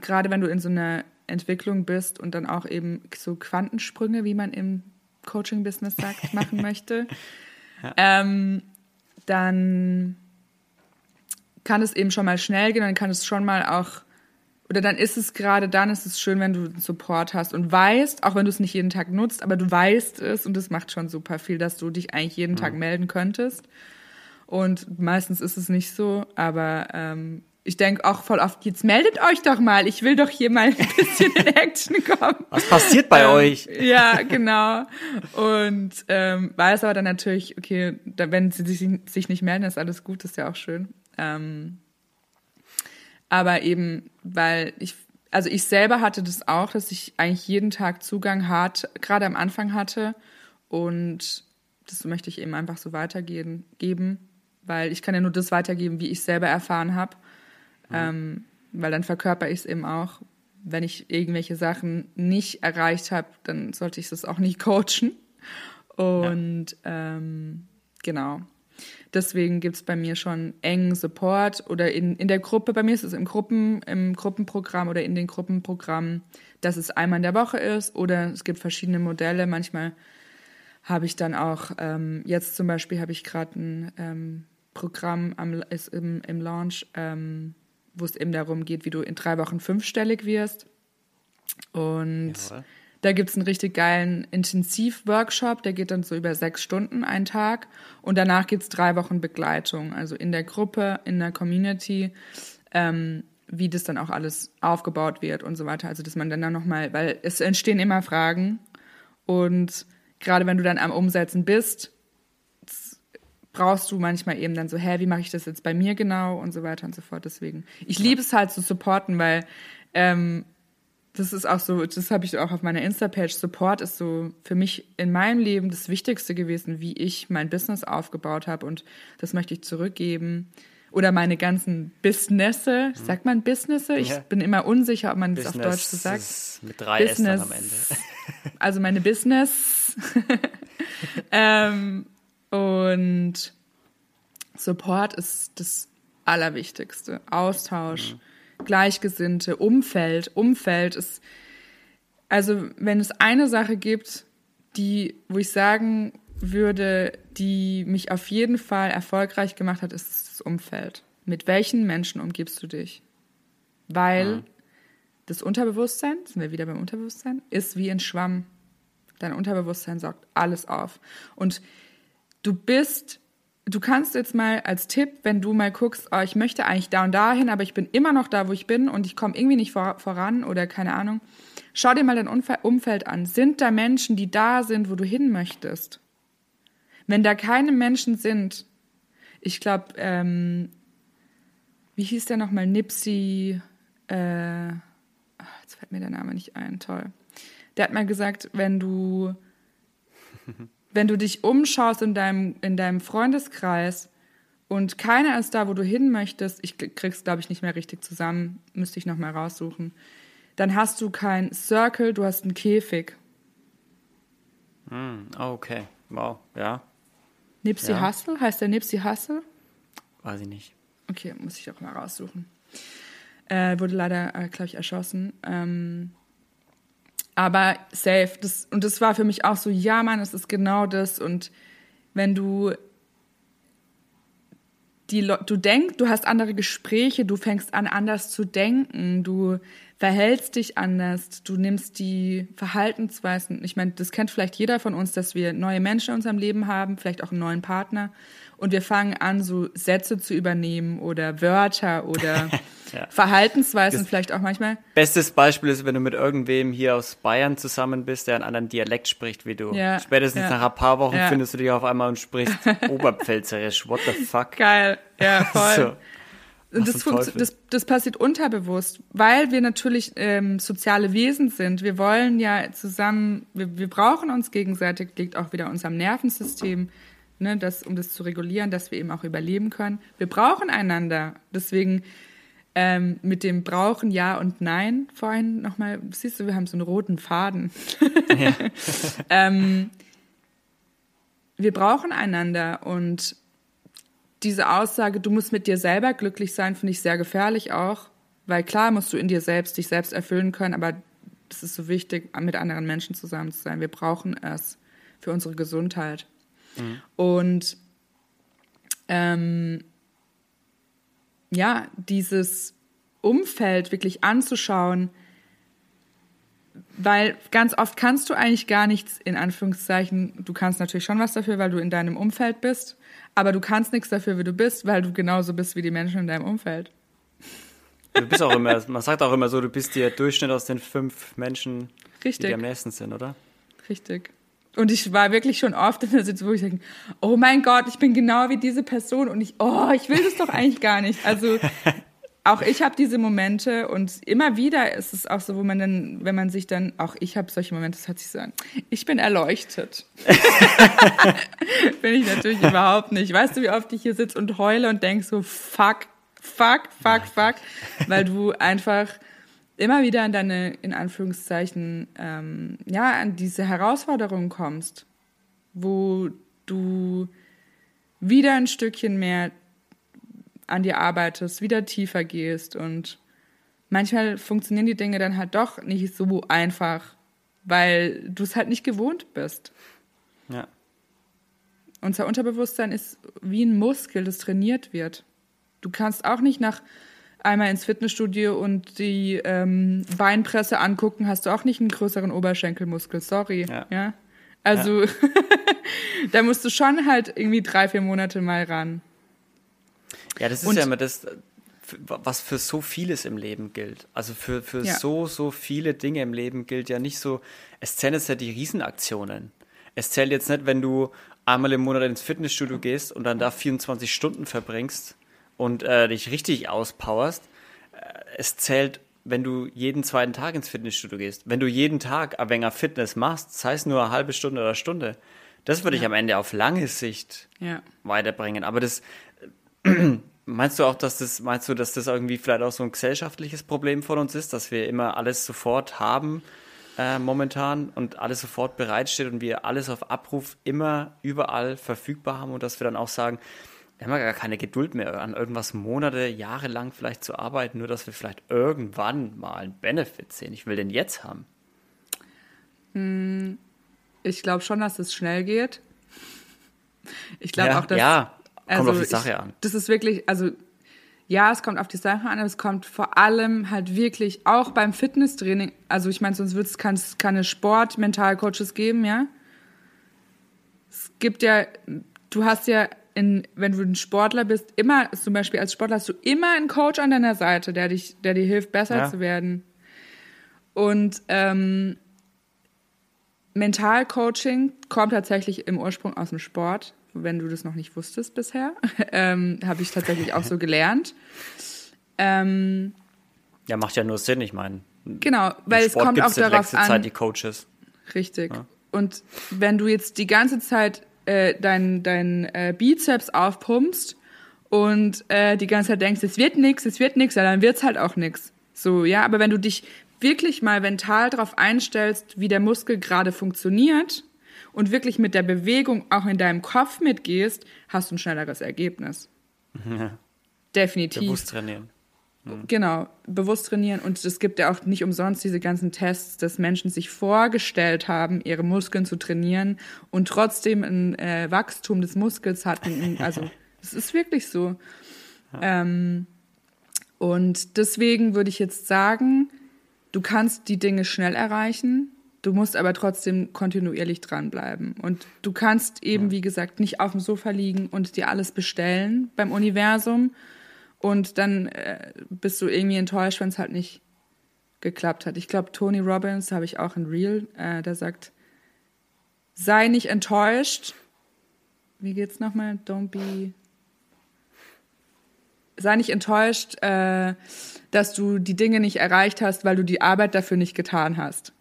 gerade wenn du in so einer Entwicklung bist und dann auch eben so Quantensprünge, wie man im Coaching-Business sagt, machen möchte, ja. ähm, dann kann es eben schon mal schnell gehen, dann kann es schon mal auch, oder dann ist es gerade dann, ist es schön, wenn du Support hast und weißt, auch wenn du es nicht jeden Tag nutzt, aber du weißt es und es macht schon super viel, dass du dich eigentlich jeden mhm. Tag melden könntest. Und meistens ist es nicht so, aber ähm, ich denke auch voll oft, jetzt meldet euch doch mal, ich will doch hier mal ein bisschen in Action kommen. Was passiert bei ähm, euch? Ja, genau. Und ähm, weiß aber dann natürlich, okay, da, wenn sie sich, sich nicht melden, ist alles gut, ist ja auch schön. Ähm, aber eben, weil ich, also ich selber hatte das auch, dass ich eigentlich jeden Tag Zugang hat, gerade am Anfang hatte. Und das möchte ich eben einfach so weitergeben, geben, weil ich kann ja nur das weitergeben, wie ich selber erfahren habe. Mhm. Ähm, weil dann verkörper ich es eben auch. Wenn ich irgendwelche Sachen nicht erreicht habe, dann sollte ich das auch nicht coachen. Und ja. ähm, genau. Deswegen gibt es bei mir schon engen Support oder in, in der Gruppe, bei mir ist es im, Gruppen, im Gruppenprogramm oder in den Gruppenprogrammen, dass es einmal in der Woche ist oder es gibt verschiedene Modelle. Manchmal habe ich dann auch, ähm, jetzt zum Beispiel habe ich gerade ein ähm, Programm am, ist im, im Launch, ähm, wo es eben darum geht, wie du in drei Wochen fünfstellig wirst. Und Jawohl. da gibt es einen richtig geilen Intensiv-Workshop, der geht dann so über sechs Stunden einen Tag. Und danach gibt es drei Wochen Begleitung, also in der Gruppe, in der Community, ähm, wie das dann auch alles aufgebaut wird und so weiter. Also dass man dann, dann nochmal, weil es entstehen immer Fragen und gerade wenn du dann am Umsetzen bist, brauchst du manchmal eben dann so, hä, wie mache ich das jetzt bei mir genau und so weiter und so fort. Deswegen, ich liebe es halt zu supporten, weil ähm, das ist auch so, das habe ich auch auf meiner Insta-Page. Support ist so für mich in meinem Leben das Wichtigste gewesen, wie ich mein Business aufgebaut habe und das möchte ich zurückgeben. Oder meine ganzen Businesse, mhm. sagt man Businesse? Ich ja. bin immer unsicher, ob man Business das auf Deutsch so sagt. Mit drei Business, S am Ende. also meine Business. ähm, und Support ist das Allerwichtigste. Austausch, mhm. Gleichgesinnte, Umfeld. Umfeld ist, also wenn es eine Sache gibt, die, wo ich sagen würde, die mich auf jeden Fall erfolgreich gemacht hat, ist das Umfeld. Mit welchen Menschen umgibst du dich? Weil mhm. das Unterbewusstsein, sind wir wieder beim Unterbewusstsein, ist wie ein Schwamm. Dein Unterbewusstsein saugt alles auf. Und du bist, du kannst jetzt mal als Tipp, wenn du mal guckst, oh, ich möchte eigentlich da und da hin, aber ich bin immer noch da, wo ich bin und ich komme irgendwie nicht vor, voran oder keine Ahnung, schau dir mal dein Umfeld an. Sind da Menschen, die da sind, wo du hin möchtest? Wenn da keine Menschen sind, ich glaube, ähm, wie hieß der nochmal? Nipsey, äh, jetzt fällt mir der Name nicht ein, toll. Der hat mal gesagt, wenn du wenn du dich umschaust in deinem, in deinem Freundeskreis und keiner ist da, wo du hin möchtest, ich krieg's, glaube ich, nicht mehr richtig zusammen, müsste ich noch mal raussuchen, dann hast du kein Circle, du hast einen Käfig. Mm, okay, wow, ja. Nipsey ja. Hussle, heißt der Nipsey Hussle? Weiß ich nicht. Okay, muss ich auch mal raussuchen. Äh, wurde leider, äh, glaube ich, erschossen. Ähm, aber safe. Das, und das war für mich auch so, ja, Mann, es ist genau das. Und wenn du die du denkst, du hast andere Gespräche, du fängst an, anders zu denken, du verhältst dich anders, du nimmst die Verhaltensweisen. Ich meine, das kennt vielleicht jeder von uns, dass wir neue Menschen in unserem Leben haben, vielleicht auch einen neuen Partner und wir fangen an, so Sätze zu übernehmen oder Wörter oder ja. Verhaltensweisen das vielleicht auch manchmal. Bestes Beispiel ist, wenn du mit irgendwem hier aus Bayern zusammen bist, der einen anderen Dialekt spricht wie du. Ja. Spätestens ja. nach ein paar Wochen findest du dich auf einmal und sprichst Oberpfälzerisch. What the fuck? Geil, ja, voll. so. Und das, das, das, passiert unterbewusst, weil wir natürlich ähm, soziale Wesen sind. Wir wollen ja zusammen, wir, wir brauchen uns gegenseitig, liegt auch wieder unserem Nervensystem ne, das, um das zu regulieren, dass wir eben auch überleben können. Wir brauchen einander. Deswegen ähm, mit dem Brauchen Ja und Nein vorhin nochmal, siehst du, wir haben so einen roten Faden. Ja. ähm, wir brauchen einander und diese Aussage, du musst mit dir selber glücklich sein, finde ich sehr gefährlich auch, Weil klar musst du in dir selbst dich selbst erfüllen können, aber es ist so wichtig, mit anderen Menschen zusammen zu sein. Wir brauchen es für unsere Gesundheit. Mhm. Und ähm, ja, dieses Umfeld wirklich anzuschauen, weil ganz oft kannst du eigentlich gar nichts, in Anführungszeichen, du kannst natürlich schon was dafür, weil du in deinem Umfeld bist, aber du kannst nichts dafür, wie du bist, weil du genauso bist wie die Menschen in deinem Umfeld. Du bist auch immer, man sagt auch immer so, du bist der Durchschnitt aus den fünf Menschen, Richtig. die am nächsten sind, oder? Richtig. Und ich war wirklich schon oft in der Situation, wo ich denke, oh mein Gott, ich bin genau wie diese Person und ich, oh, ich will das doch eigentlich gar nicht. Also auch ich habe diese Momente und immer wieder ist es auch so, wo man dann, wenn man sich dann, auch ich habe solche Momente, das hat sich so an, ich bin erleuchtet. bin ich natürlich überhaupt nicht. Weißt du, wie oft ich hier sitze und heule und denk so, fuck, fuck, fuck, fuck, weil du einfach immer wieder an deine, in Anführungszeichen, ähm, ja, an diese Herausforderungen kommst, wo du wieder ein Stückchen mehr an dir arbeitest, wieder tiefer gehst und manchmal funktionieren die Dinge dann halt doch nicht so einfach, weil du es halt nicht gewohnt bist. Ja. Unser Unterbewusstsein ist wie ein Muskel, das trainiert wird. Du kannst auch nicht nach einmal ins Fitnessstudio und die ähm, Beinpresse angucken, hast du auch nicht einen größeren Oberschenkelmuskel. Sorry. Ja. ja? Also ja. da musst du schon halt irgendwie drei, vier Monate mal ran. Ja, das ist und, ja immer das, was für so vieles im Leben gilt. Also für, für ja. so, so viele Dinge im Leben gilt ja nicht so, es zählen jetzt ja die Riesenaktionen. Es zählt jetzt nicht, wenn du einmal im Monat ins Fitnessstudio gehst und dann da 24 Stunden verbringst und äh, dich richtig auspowerst. Äh, es zählt, wenn du jeden zweiten Tag ins Fitnessstudio gehst. Wenn du jeden Tag ein wenig Fitness machst, sei es nur eine halbe Stunde oder Stunde, das würde ja. ich am Ende auf lange Sicht ja. weiterbringen. Aber das meinst du auch, dass das meinst du, dass das irgendwie vielleicht auch so ein gesellschaftliches Problem von uns ist, dass wir immer alles sofort haben äh, momentan und alles sofort bereitsteht und wir alles auf Abruf immer überall verfügbar haben und dass wir dann auch sagen, wir haben ja gar keine Geduld mehr, an irgendwas Monate, Jahre lang vielleicht zu arbeiten, nur dass wir vielleicht irgendwann mal einen Benefit sehen. Ich will den jetzt haben. Hm, ich glaube schon, dass es schnell geht. Ich glaube ja, auch, dass. Ja, kommt also auf die Sache ich, an. Das ist wirklich, also ja, es kommt auf die Sache an, aber es kommt vor allem halt wirklich auch beim Fitnesstraining. Also ich meine, sonst wird es keine Sport-Mentalcoaches geben, ja. Es gibt ja, du hast ja in, wenn du ein Sportler bist, immer, zum Beispiel als Sportler hast du immer einen Coach an deiner Seite, der dich, der dir hilft, besser ja. zu werden. Und ähm, Mentalcoaching kommt tatsächlich im Ursprung aus dem Sport, wenn du das noch nicht wusstest bisher. ähm, Habe ich tatsächlich auch so gelernt. Ähm, ja, macht ja nur Sinn, ich meine. Genau, weil es kommt auch darauf an. Zeit die Coaches. Richtig. Ja. Und wenn du jetzt die ganze Zeit äh, dein, dein äh, Bizeps aufpumpst und äh, die ganze Zeit denkst, es wird nix, es wird nix, ja, dann wird's halt auch nix. So, ja, aber wenn du dich wirklich mal mental darauf einstellst, wie der Muskel gerade funktioniert und wirklich mit der Bewegung auch in deinem Kopf mitgehst, hast du ein schnelleres Ergebnis. Ja. Definitiv. Bewusst trainieren. Mhm. Genau, bewusst trainieren. Und es gibt ja auch nicht umsonst diese ganzen Tests, dass Menschen sich vorgestellt haben, ihre Muskeln zu trainieren und trotzdem ein äh, Wachstum des Muskels hatten. Also, es ist wirklich so. Ja. Ähm, und deswegen würde ich jetzt sagen, du kannst die Dinge schnell erreichen, du musst aber trotzdem kontinuierlich dranbleiben. Und du kannst eben, ja. wie gesagt, nicht auf dem Sofa liegen und dir alles bestellen beim Universum, und dann äh, bist du irgendwie enttäuscht, wenn es halt nicht geklappt hat. Ich glaube, Tony Robbins, habe ich auch in Real, äh, der sagt, sei nicht enttäuscht. Wie geht's nochmal? Don't be. Sei nicht enttäuscht, äh, dass du die Dinge nicht erreicht hast, weil du die Arbeit dafür nicht getan hast.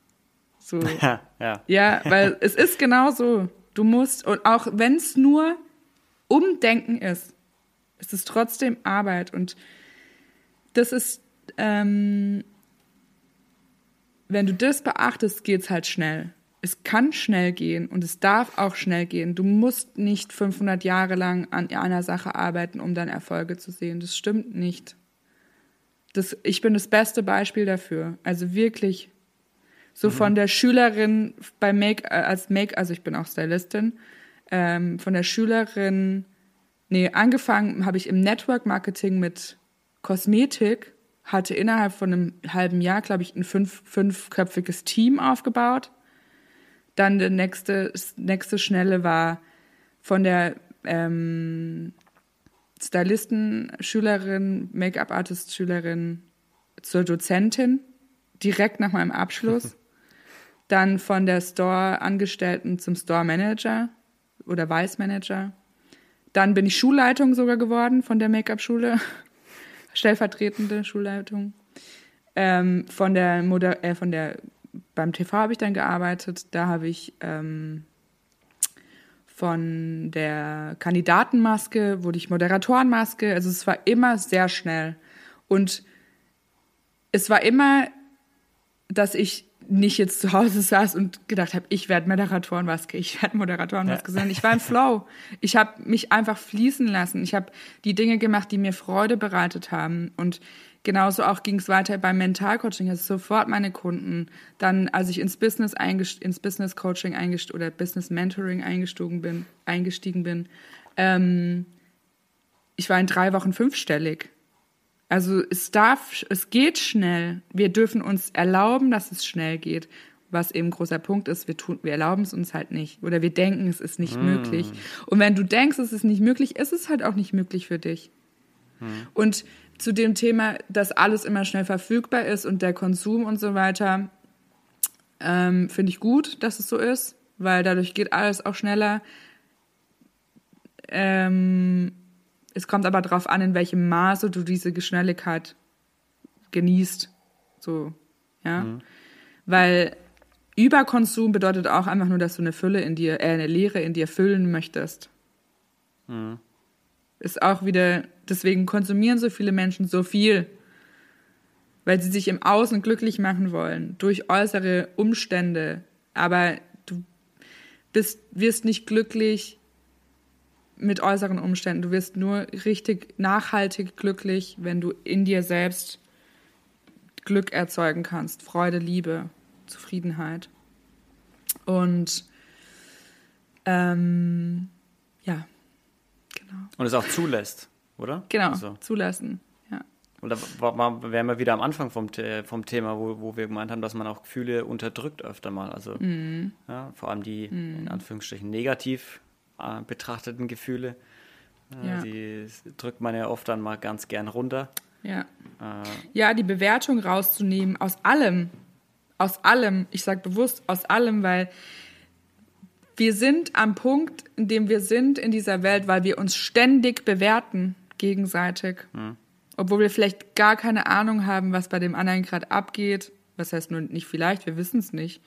So. Ja, ja. ja weil es ist genau so. Du musst, und auch wenn es nur Umdenken ist, es ist trotzdem Arbeit und das ist, ähm, wenn du das beachtest, geht es halt schnell. Es kann schnell gehen und es darf auch schnell gehen. Du musst nicht 500 Jahre lang an einer Sache arbeiten, um dann Erfolge zu sehen. Das stimmt nicht. das, ich bin das beste Beispiel dafür. Also wirklich so mhm. von der Schülerin bei Make, äh, als Make, also ich bin auch Stylistin, ähm, von der Schülerin, nee, angefangen habe ich im Network Marketing mit Kosmetik, hatte innerhalb von einem halben Jahr, glaube ich, ein fünf, fünfköpfiges Team aufgebaut. Dann der nächste, nächste Schnelle war von der ähm, Stylisten-Schülerin, Make-up-Artist-Schülerin zur Dozentin, direkt nach meinem Abschluss. Dann von der Store-Angestellten zum Store-Manager oder Vice-Manager. Dann bin ich Schulleitung sogar geworden von der Make-up-Schule, stellvertretende Schulleitung. Ähm, von der Moder äh, von der beim TV habe ich dann gearbeitet. Da habe ich ähm, von der Kandidatenmaske wurde ich Moderatorenmaske. Also es war immer sehr schnell. Und es war immer, dass ich nicht jetzt zu Hause saß und gedacht habe, ich werde Moderatorenmaske, ich werde Moderatorenmaske, ja. sondern ich war im Flow. Ich habe mich einfach fließen lassen. Ich habe die Dinge gemacht, die mir Freude bereitet haben. Und genauso auch ging es weiter beim Mentalcoaching. Also sofort meine Kunden. Dann, als ich ins Business ins Business Coaching eingestiegen oder Business Mentoring eingestiegen bin, eingestiegen bin, ähm, ich war in drei Wochen fünfstellig. Also es darf, es geht schnell. Wir dürfen uns erlauben, dass es schnell geht. Was eben ein großer Punkt ist, wir tun, wir erlauben es uns halt nicht. Oder wir denken, es ist nicht mm. möglich. Und wenn du denkst, es ist nicht möglich, ist es halt auch nicht möglich für dich. Mm. Und zu dem Thema, dass alles immer schnell verfügbar ist und der Konsum und so weiter, ähm, finde ich gut, dass es so ist, weil dadurch geht alles auch schneller. Ähm, es kommt aber darauf an, in welchem Maße du diese Schnelligkeit genießt. So, ja. Mhm. Weil Überkonsum bedeutet auch einfach nur, dass du eine Fülle in dir, äh, eine Leere in dir füllen möchtest. Mhm. Ist auch wieder, deswegen konsumieren so viele Menschen so viel. Weil sie sich im Außen glücklich machen wollen, durch äußere Umstände. Aber du bist, wirst nicht glücklich, mit äußeren Umständen. Du wirst nur richtig nachhaltig glücklich, wenn du in dir selbst Glück erzeugen kannst, Freude, Liebe, Zufriedenheit. Und ähm, ja, genau. Und es auch zulässt, oder? Genau, also. zulassen, ja. Und da wären wir wieder am Anfang vom, vom Thema, wo, wo wir gemeint haben, dass man auch Gefühle unterdrückt öfter mal. Also mm. ja, vor allem die mm. in Anführungsstrichen negativ äh, betrachteten Gefühle. Äh, ja. Die drückt man ja oft dann mal ganz gern runter. Ja. Äh, ja, die Bewertung rauszunehmen aus allem. Aus allem. Ich sage bewusst aus allem, weil wir sind am Punkt, in dem wir sind in dieser Welt, weil wir uns ständig bewerten gegenseitig. Hm. Obwohl wir vielleicht gar keine Ahnung haben, was bei dem anderen gerade abgeht. Was heißt nur nicht vielleicht, wir wissen es nicht.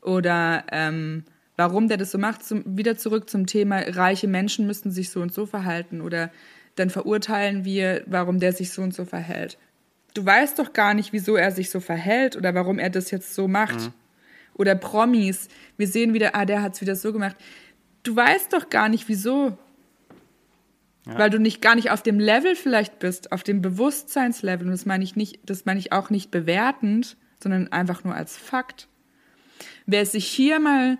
Oder ähm, warum der das so macht. Zum, wieder zurück zum Thema, reiche Menschen müssten sich so und so verhalten oder dann verurteilen wir, warum der sich so und so verhält. Du weißt doch gar nicht, wieso er sich so verhält oder warum er das jetzt so macht. Mhm. Oder Promis, wir sehen wieder, ah, der hat es wieder so gemacht. Du weißt doch gar nicht, wieso. Ja. Weil du nicht gar nicht auf dem Level vielleicht bist, auf dem Bewusstseinslevel. Und das meine ich nicht, das meine ich auch nicht bewertend, sondern einfach nur als Fakt. Wer sich hier mal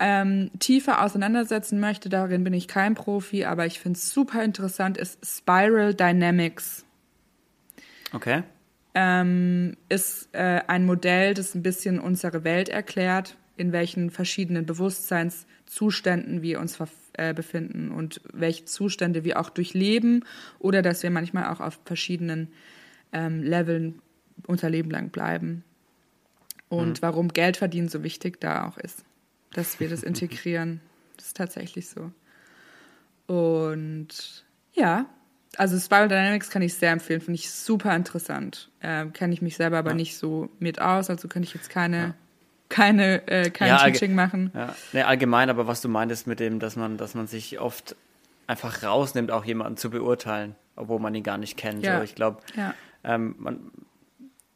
ähm, tiefer auseinandersetzen möchte, darin bin ich kein Profi, aber ich finde es super interessant, ist Spiral Dynamics. Okay. Ähm, ist äh, ein Modell, das ein bisschen unsere Welt erklärt, in welchen verschiedenen Bewusstseinszuständen wir uns äh, befinden und welche Zustände wir auch durchleben oder dass wir manchmal auch auf verschiedenen ähm, Leveln unser Leben lang bleiben. Und mhm. warum Geld verdienen so wichtig da auch ist dass wir das integrieren. Das ist tatsächlich so. Und ja, also Spiral Dynamics kann ich sehr empfehlen, finde ich super interessant. Äh, Kenne ich mich selber aber ja. nicht so mit aus, also könnte ich jetzt keine, ja. keine, äh, kein ja, Teaching machen. Ja. Nee, allgemein, aber was du meintest mit dem, dass man, dass man sich oft einfach rausnimmt, auch jemanden zu beurteilen, obwohl man ihn gar nicht kennt. Ja. So, ich glaube, ähm, man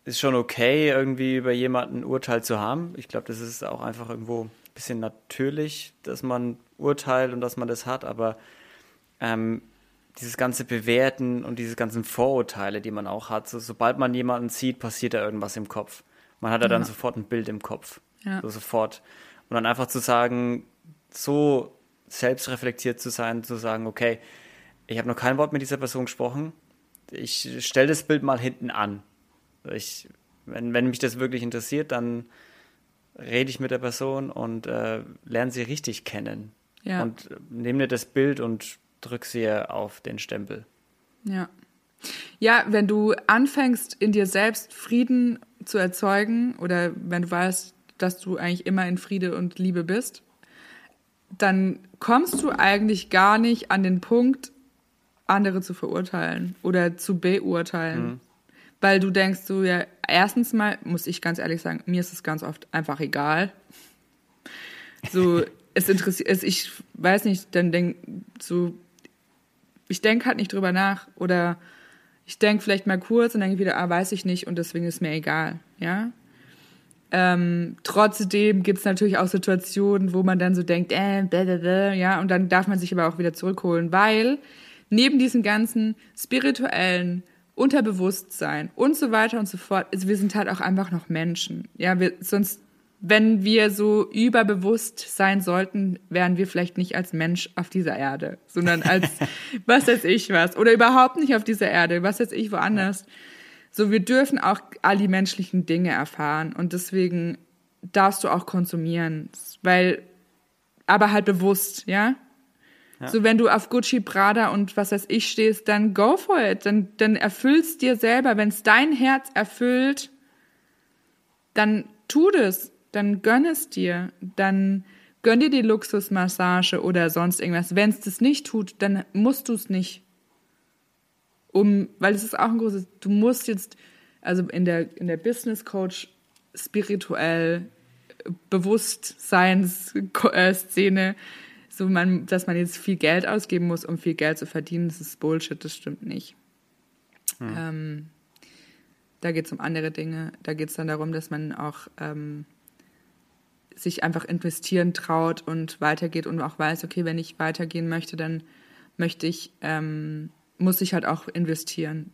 ist schon okay, irgendwie über jemanden ein Urteil zu haben. Ich glaube, das ist auch einfach irgendwo bisschen natürlich, dass man urteilt und dass man das hat, aber ähm, dieses ganze Bewerten und diese ganzen Vorurteile, die man auch hat. So, sobald man jemanden sieht, passiert da irgendwas im Kopf. Man hat ja dann sofort ein Bild im Kopf. Ja. So sofort. Und dann einfach zu sagen, so selbstreflektiert zu sein, zu sagen, okay, ich habe noch kein Wort mit dieser Person gesprochen. Ich stelle das Bild mal hinten an. Ich, wenn, wenn mich das wirklich interessiert, dann rede ich mit der Person und äh, lerne sie richtig kennen. Ja. Und nehme mir das Bild und drück sie auf den Stempel. Ja. Ja, wenn du anfängst, in dir selbst Frieden zu erzeugen oder wenn du weißt, dass du eigentlich immer in Friede und Liebe bist, dann kommst du eigentlich gar nicht an den Punkt, andere zu verurteilen oder zu beurteilen. Mhm. Weil du denkst so, ja, erstens mal, muss ich ganz ehrlich sagen, mir ist es ganz oft einfach egal. So, es interessiert, es, ich weiß nicht, dann denk so, ich denke halt nicht drüber nach oder ich denke vielleicht mal kurz und denke wieder, ah, weiß ich nicht und deswegen ist mir egal, ja. Ähm, trotzdem gibt es natürlich auch Situationen, wo man dann so denkt, äh, blablabla, ja, und dann darf man sich aber auch wieder zurückholen, weil neben diesen ganzen spirituellen Unterbewusstsein und so weiter und so fort, also wir sind halt auch einfach noch Menschen. Ja, wir, sonst, wenn wir so überbewusst sein sollten, wären wir vielleicht nicht als Mensch auf dieser Erde, sondern als, was weiß ich was, oder überhaupt nicht auf dieser Erde, was weiß ich woanders. So, wir dürfen auch all die menschlichen Dinge erfahren und deswegen darfst du auch konsumieren, weil, aber halt bewusst, ja? So, wenn du auf Gucci, Prada und was weiß ich stehst, dann go for it. Dann, dann erfüllst dir selber. Wenn es dein Herz erfüllt, dann tu das. Dann gönn es dir. Dann gönn dir die Luxusmassage oder sonst irgendwas. Wenn es das nicht tut, dann musst du es nicht. Um, weil es ist auch ein großes, du musst jetzt, also in der, in der Business Coach spirituell Bewusstseinsszene, so man, dass man jetzt viel Geld ausgeben muss, um viel Geld zu verdienen, das ist Bullshit, das stimmt nicht. Hm. Ähm, da geht es um andere Dinge. Da geht es dann darum, dass man auch ähm, sich einfach investieren traut und weitergeht und auch weiß, okay, wenn ich weitergehen möchte, dann möchte ich, ähm, muss ich halt auch investieren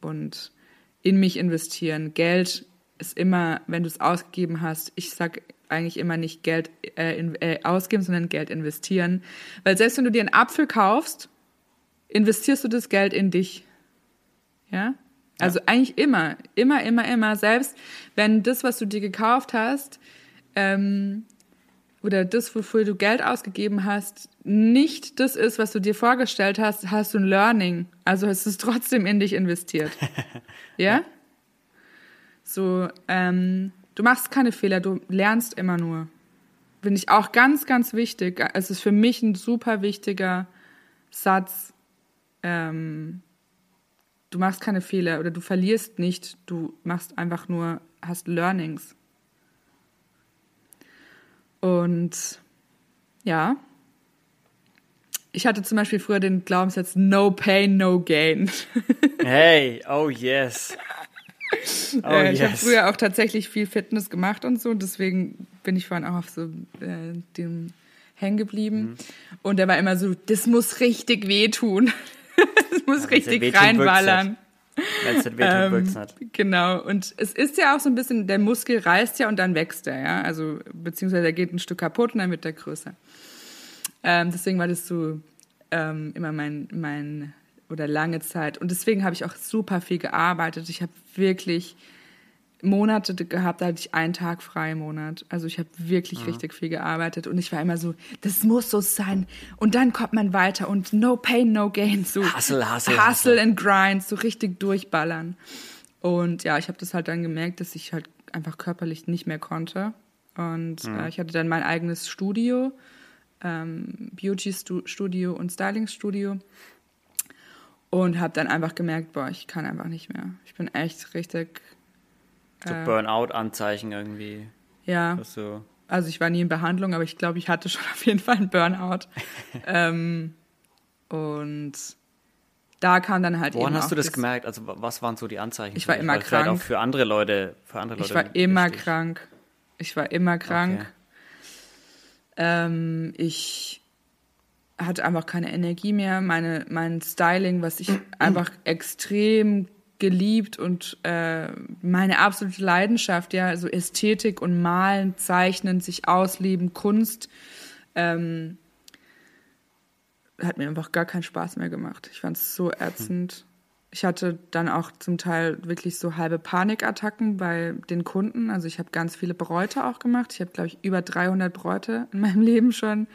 und in mich investieren. Geld ist immer, wenn du es ausgegeben hast, ich sag eigentlich immer nicht Geld äh, in, äh, ausgeben, sondern Geld investieren. Weil selbst wenn du dir einen Apfel kaufst, investierst du das Geld in dich. Ja? Also ja. eigentlich immer, immer, immer, immer. Selbst wenn das, was du dir gekauft hast, ähm, oder das, wofür du Geld ausgegeben hast, nicht das ist, was du dir vorgestellt hast, hast du ein Learning. Also hast du es trotzdem in dich investiert. ja? So, ähm, Du machst keine Fehler, du lernst immer nur. Finde ich auch ganz, ganz wichtig. Es ist für mich ein super wichtiger Satz. Ähm, du machst keine Fehler oder du verlierst nicht, du machst einfach nur, hast Learnings. Und ja, ich hatte zum Beispiel früher den Glaubenssatz No Pain, No Gain. hey, oh yes. Oh, äh, ich yes. habe früher auch tatsächlich viel Fitness gemacht und so, deswegen bin ich vorhin auch auf so äh, dem hängen geblieben. Mhm. Und der war immer so, das muss richtig wehtun. das muss ja, richtig reinballern. Es ähm. Genau. Und es ist ja auch so ein bisschen, der Muskel reißt ja und dann wächst er, ja. Also, beziehungsweise er geht ein Stück kaputt und dann wird er größer. Ähm, deswegen war das so ähm, immer mein, mein oder lange Zeit. Und deswegen habe ich auch super viel gearbeitet. Ich habe wirklich Monate gehabt, da hatte ich einen Tag frei im Monat. Also ich habe wirklich ja. richtig viel gearbeitet und ich war immer so, das muss so sein. Und dann kommt man weiter und no pain, no gain. So hustle, hustle, hustle. Hustle and grind, so richtig durchballern. Und ja, ich habe das halt dann gemerkt, dass ich halt einfach körperlich nicht mehr konnte. Und ja. äh, ich hatte dann mein eigenes Studio, ähm, Beauty-Studio und Styling-Studio und habe dann einfach gemerkt, boah, ich kann einfach nicht mehr. Ich bin echt richtig. So äh, Burnout-Anzeichen irgendwie. Ja. So. Also ich war nie in Behandlung, aber ich glaube, ich hatte schon auf jeden Fall einen Burnout. ähm, und da kam dann halt Woran hast du das gemerkt? Also was waren so die Anzeichen? Ich war immer Weil krank. Auch für andere Leute, für andere Leute. Ich war immer wichtig. krank. Ich war immer krank. Okay. Ähm, ich hatte einfach keine Energie mehr. Meine, mein Styling, was ich einfach extrem geliebt und äh, meine absolute Leidenschaft, ja, so Ästhetik und Malen, Zeichnen, sich ausleben, Kunst, ähm, hat mir einfach gar keinen Spaß mehr gemacht. Ich fand es so ätzend. Ich hatte dann auch zum Teil wirklich so halbe Panikattacken bei den Kunden. Also ich habe ganz viele Bräute auch gemacht. Ich habe, glaube ich, über 300 Bräute in meinem Leben schon.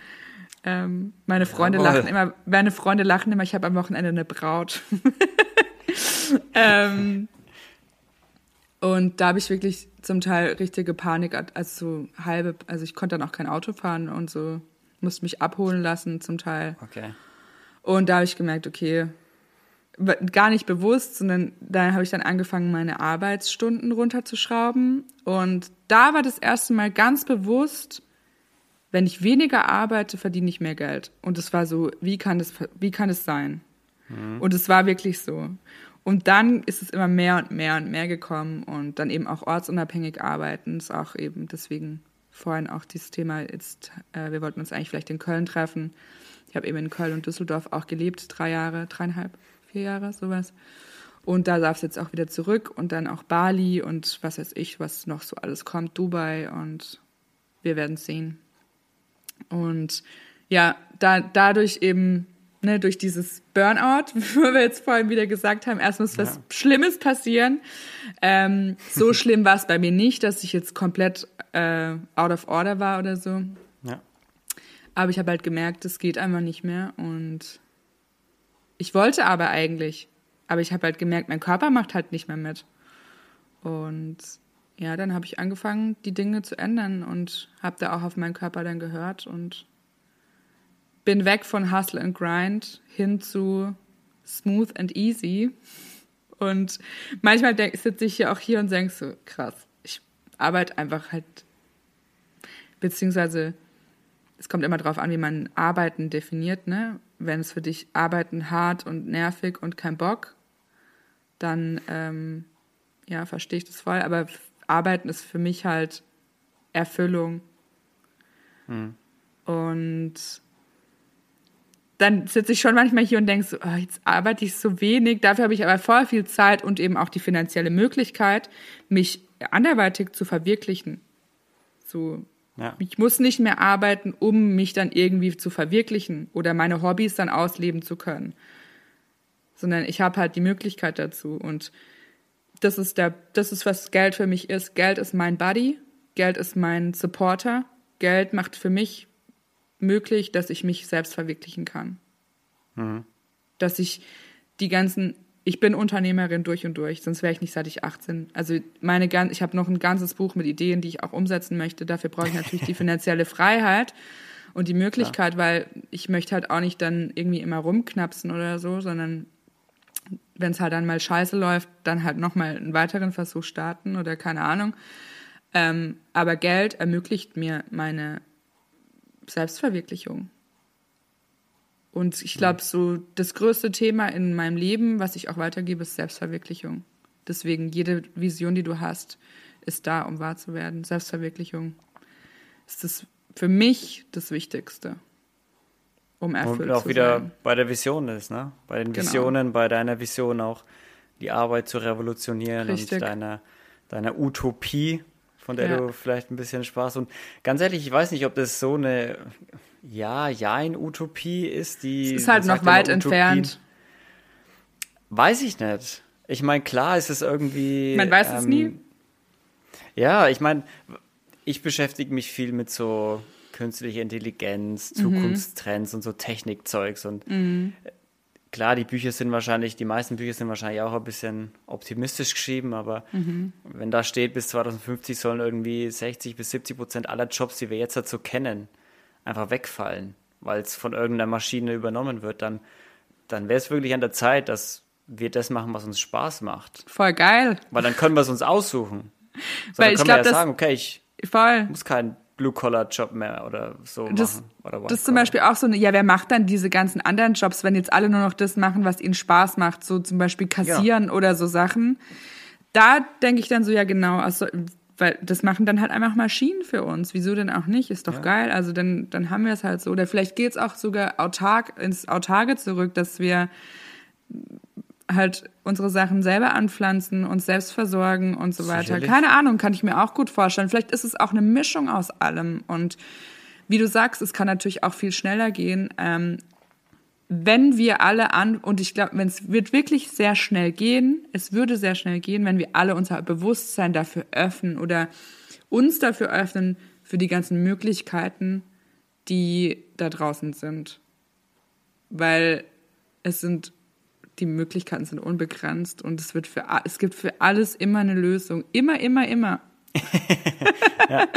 Ähm, meine Freunde Jawohl. lachen immer, meine Freunde lachen immer, ich habe am Wochenende eine Braut. ähm, und da habe ich wirklich zum Teil richtige Panik, also so halbe, also ich konnte dann auch kein Auto fahren und so, musste mich abholen lassen zum Teil. Okay. Und da habe ich gemerkt, okay, gar nicht bewusst, sondern da habe ich dann angefangen, meine Arbeitsstunden runterzuschrauben. Und da war das erste Mal ganz bewusst, wenn ich weniger arbeite, verdiene ich mehr Geld. Und es war so, wie kann das, wie kann es sein? Mhm. Und es war wirklich so. Und dann ist es immer mehr und mehr und mehr gekommen und dann eben auch ortsunabhängig arbeiten ist auch eben deswegen vorhin auch dieses Thema jetzt, äh, wir wollten uns eigentlich vielleicht in Köln treffen. Ich habe eben in Köln und Düsseldorf auch gelebt, drei Jahre, dreieinhalb vier Jahre, sowas. Und da darf es jetzt auch wieder zurück und dann auch Bali und was weiß ich, was noch so alles kommt, Dubai und wir werden sehen. Und ja, da, dadurch eben, ne, durch dieses Burnout, wo wir jetzt vorhin wieder gesagt haben, erst muss was ja. Schlimmes passieren. Ähm, so schlimm war es bei mir nicht, dass ich jetzt komplett äh, out of order war oder so. Ja. Aber ich habe halt gemerkt, es geht einfach nicht mehr und ich wollte aber eigentlich, aber ich habe halt gemerkt, mein Körper macht halt nicht mehr mit. Und ja, dann habe ich angefangen, die Dinge zu ändern und habe da auch auf meinen Körper dann gehört und bin weg von Hustle and Grind hin zu Smooth and Easy. Und manchmal sitze ich hier auch hier und denke so, krass, ich arbeite einfach halt, beziehungsweise es kommt immer darauf an, wie man Arbeiten definiert, ne? wenn es für dich Arbeiten hart und nervig und kein Bock, dann ähm, ja, verstehe ich das voll. Aber Arbeiten ist für mich halt Erfüllung. Hm. Und dann sitze ich schon manchmal hier und denke so, oh, jetzt arbeite ich so wenig, dafür habe ich aber voll viel Zeit und eben auch die finanzielle Möglichkeit, mich anderweitig zu verwirklichen. So ja. Ich muss nicht mehr arbeiten, um mich dann irgendwie zu verwirklichen oder meine Hobbys dann ausleben zu können. Sondern ich habe halt die Möglichkeit dazu. Und das ist der, das ist, was Geld für mich ist. Geld ist mein Buddy, Geld ist mein Supporter. Geld macht für mich möglich, dass ich mich selbst verwirklichen kann. Mhm. Dass ich die ganzen ich bin Unternehmerin durch und durch, sonst wäre ich nicht seit ich 18. Also meine ich habe noch ein ganzes Buch mit Ideen, die ich auch umsetzen möchte. Dafür brauche ich natürlich die finanzielle Freiheit und die Möglichkeit, ja. weil ich möchte halt auch nicht dann irgendwie immer rumknapsen oder so, sondern wenn es halt dann mal scheiße läuft, dann halt nochmal einen weiteren Versuch starten oder keine Ahnung. Ähm, aber Geld ermöglicht mir meine Selbstverwirklichung. Und ich glaube, so das größte Thema in meinem Leben, was ich auch weitergebe, ist Selbstverwirklichung. Deswegen, jede Vision, die du hast, ist da, um wahr zu werden. Selbstverwirklichung ist das für mich das Wichtigste, um erfüllt Und auch zu wieder sein. bei der Vision ist, ne? Bei den genau. Visionen, genau. bei deiner Vision auch die Arbeit zu revolutionieren Richtig. und deiner, deiner Utopie, von der ja. du vielleicht ein bisschen Spaß und ganz ehrlich, ich weiß nicht, ob das so eine ja, ja, in Utopie ist die. Es ist halt noch weit entfernt. Weiß ich nicht. Ich meine, klar ist es irgendwie. Man weiß ähm, es nie. Ja, ich meine, ich beschäftige mich viel mit so künstlicher Intelligenz, mhm. Zukunftstrends mhm. und so Technikzeugs und mhm. klar, die Bücher sind wahrscheinlich, die meisten Bücher sind wahrscheinlich auch ein bisschen optimistisch geschrieben, aber mhm. wenn da steht, bis 2050 sollen irgendwie 60 bis 70 Prozent aller Jobs, die wir jetzt dazu kennen, einfach wegfallen, weil es von irgendeiner Maschine übernommen wird, dann, dann wäre es wirklich an der Zeit, dass wir das machen, was uns Spaß macht. Voll geil. Weil dann können wir es uns aussuchen. So, weil dann können ich glaub, wir ja sagen, okay, ich voll. muss keinen Blue-Collar-Job mehr oder so das, machen. Oder das ist zum Beispiel auch so, ja, wer macht dann diese ganzen anderen Jobs, wenn jetzt alle nur noch das machen, was ihnen Spaß macht, so zum Beispiel kassieren ja. oder so Sachen. Da denke ich dann so, ja genau, also weil das machen dann halt einfach Maschinen für uns. Wieso denn auch nicht? Ist doch ja. geil. Also dann, dann haben wir es halt so. Oder vielleicht geht es auch sogar autark ins Autarke zurück, dass wir halt unsere Sachen selber anpflanzen, uns selbst versorgen und so weiter. Sicherlich. Keine Ahnung, kann ich mir auch gut vorstellen. Vielleicht ist es auch eine Mischung aus allem. Und wie du sagst, es kann natürlich auch viel schneller gehen. Ähm, wenn wir alle an, und ich glaube, wenn es wird wirklich sehr schnell gehen, es würde sehr schnell gehen, wenn wir alle unser Bewusstsein dafür öffnen oder uns dafür öffnen, für die ganzen Möglichkeiten, die da draußen sind. Weil es sind, die Möglichkeiten sind unbegrenzt und es wird für, es gibt für alles immer eine Lösung. Immer, immer, immer. ja.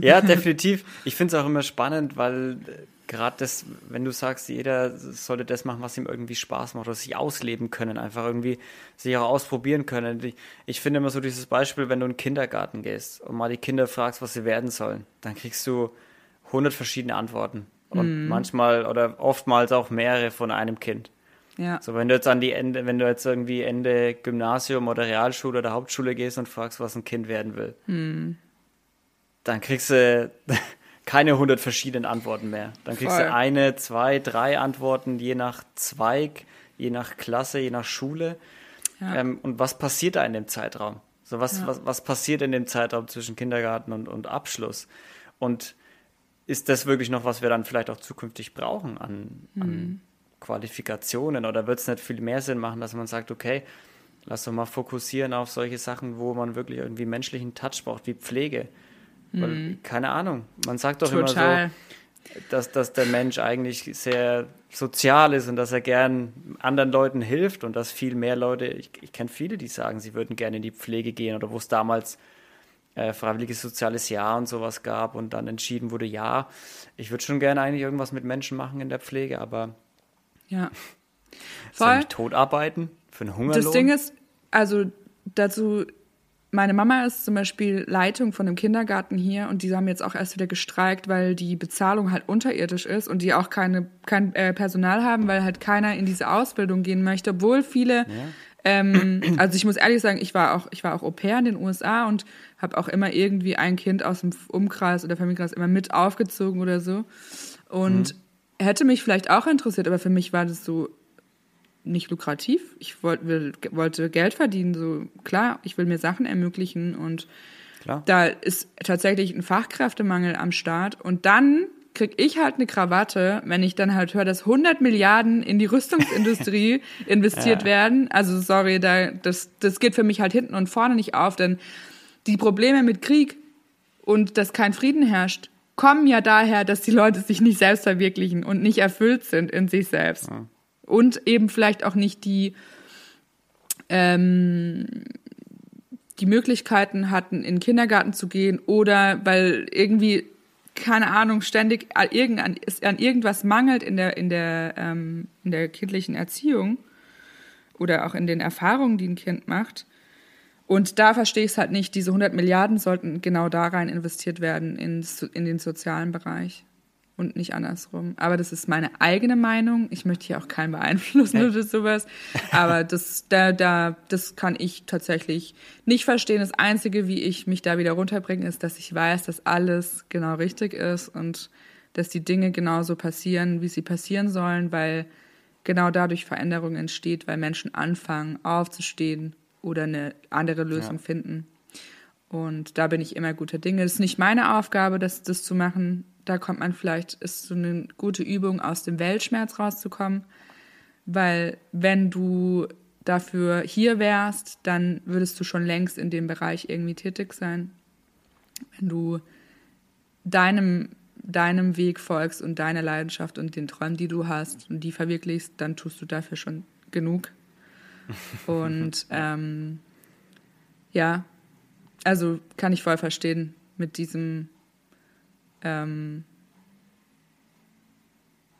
ja, definitiv. Ich finde es auch immer spannend, weil gerade das, wenn du sagst, jeder sollte das machen, was ihm irgendwie Spaß macht oder sich ausleben können, einfach irgendwie sich auch ausprobieren können. Ich, ich finde immer so dieses Beispiel, wenn du in den Kindergarten gehst und mal die Kinder fragst, was sie werden sollen, dann kriegst du hundert verschiedene Antworten und mhm. manchmal oder oftmals auch mehrere von einem Kind. Ja. So, wenn du jetzt an die Ende, wenn du jetzt irgendwie Ende Gymnasium oder Realschule oder Hauptschule gehst und fragst, was ein Kind werden will, mhm. dann kriegst du keine 100 verschiedenen Antworten mehr. Dann kriegst Voll. du eine, zwei, drei Antworten, je nach Zweig, je nach Klasse, je nach Schule. Ja. Ähm, und was passiert da in dem Zeitraum? So was, ja. was, was passiert in dem Zeitraum zwischen Kindergarten und, und Abschluss? Und ist das wirklich noch, was wir dann vielleicht auch zukünftig brauchen an, mhm. an Qualifikationen? Oder wird es nicht viel mehr Sinn machen, dass man sagt, okay, lass doch mal fokussieren auf solche Sachen, wo man wirklich irgendwie menschlichen Touch braucht, wie Pflege. Weil, mhm. keine Ahnung, man sagt doch Total. immer so, dass, dass der Mensch eigentlich sehr sozial ist und dass er gern anderen Leuten hilft und dass viel mehr Leute, ich, ich kenne viele, die sagen, sie würden gerne in die Pflege gehen oder wo es damals äh, freiwilliges soziales Jahr und sowas gab und dann entschieden wurde, ja, ich würde schon gerne eigentlich irgendwas mit Menschen machen in der Pflege, aber ja. Voll. Soll ich tot arbeiten für einen Hungerlohn? Das Ding ist, also dazu meine Mama ist zum Beispiel Leitung von einem Kindergarten hier und die haben jetzt auch erst wieder gestreikt, weil die Bezahlung halt unterirdisch ist und die auch keine, kein äh, Personal haben, weil halt keiner in diese Ausbildung gehen möchte, obwohl viele, ja. ähm, also ich muss ehrlich sagen, ich war auch, ich war auch Au pair in den USA und habe auch immer irgendwie ein Kind aus dem Umkreis oder Familienkreis immer mit aufgezogen oder so und mhm. Hätte mich vielleicht auch interessiert, aber für mich war das so nicht lukrativ. Ich wollt, will, wollte Geld verdienen, so klar, ich will mir Sachen ermöglichen und klar. da ist tatsächlich ein Fachkräftemangel am Start und dann krieg ich halt eine Krawatte, wenn ich dann halt höre, dass 100 Milliarden in die Rüstungsindustrie investiert ja. werden. Also sorry, da, das, das geht für mich halt hinten und vorne nicht auf, denn die Probleme mit Krieg und dass kein Frieden herrscht, kommen ja daher, dass die Leute sich nicht selbst verwirklichen und nicht erfüllt sind in sich selbst. Ja und eben vielleicht auch nicht die, ähm, die Möglichkeiten hatten, in den Kindergarten zu gehen oder weil irgendwie, keine Ahnung, ständig an, an irgendwas mangelt in der, in, der, ähm, in der kindlichen Erziehung oder auch in den Erfahrungen, die ein Kind macht. Und da verstehe ich es halt nicht. Diese 100 Milliarden sollten genau da rein investiert werden, in, in den sozialen Bereich und nicht andersrum. Aber das ist meine eigene Meinung. Ich möchte hier auch keinen beeinflussen oder sowas. Aber das, da, da, das kann ich tatsächlich nicht verstehen. Das Einzige, wie ich mich da wieder runterbringe, ist, dass ich weiß, dass alles genau richtig ist und dass die Dinge genauso passieren, wie sie passieren sollen, weil genau dadurch Veränderung entsteht, weil Menschen anfangen, aufzustehen oder eine andere Lösung ja. finden. Und da bin ich immer guter Dinge. Es ist nicht meine Aufgabe, das, das zu machen da kommt man vielleicht, ist so eine gute Übung, aus dem Weltschmerz rauszukommen. Weil wenn du dafür hier wärst, dann würdest du schon längst in dem Bereich irgendwie tätig sein. Wenn du deinem, deinem Weg folgst und deiner Leidenschaft und den Träumen, die du hast und die verwirklichst, dann tust du dafür schon genug. Und ähm, ja, also kann ich voll verstehen mit diesem ähm,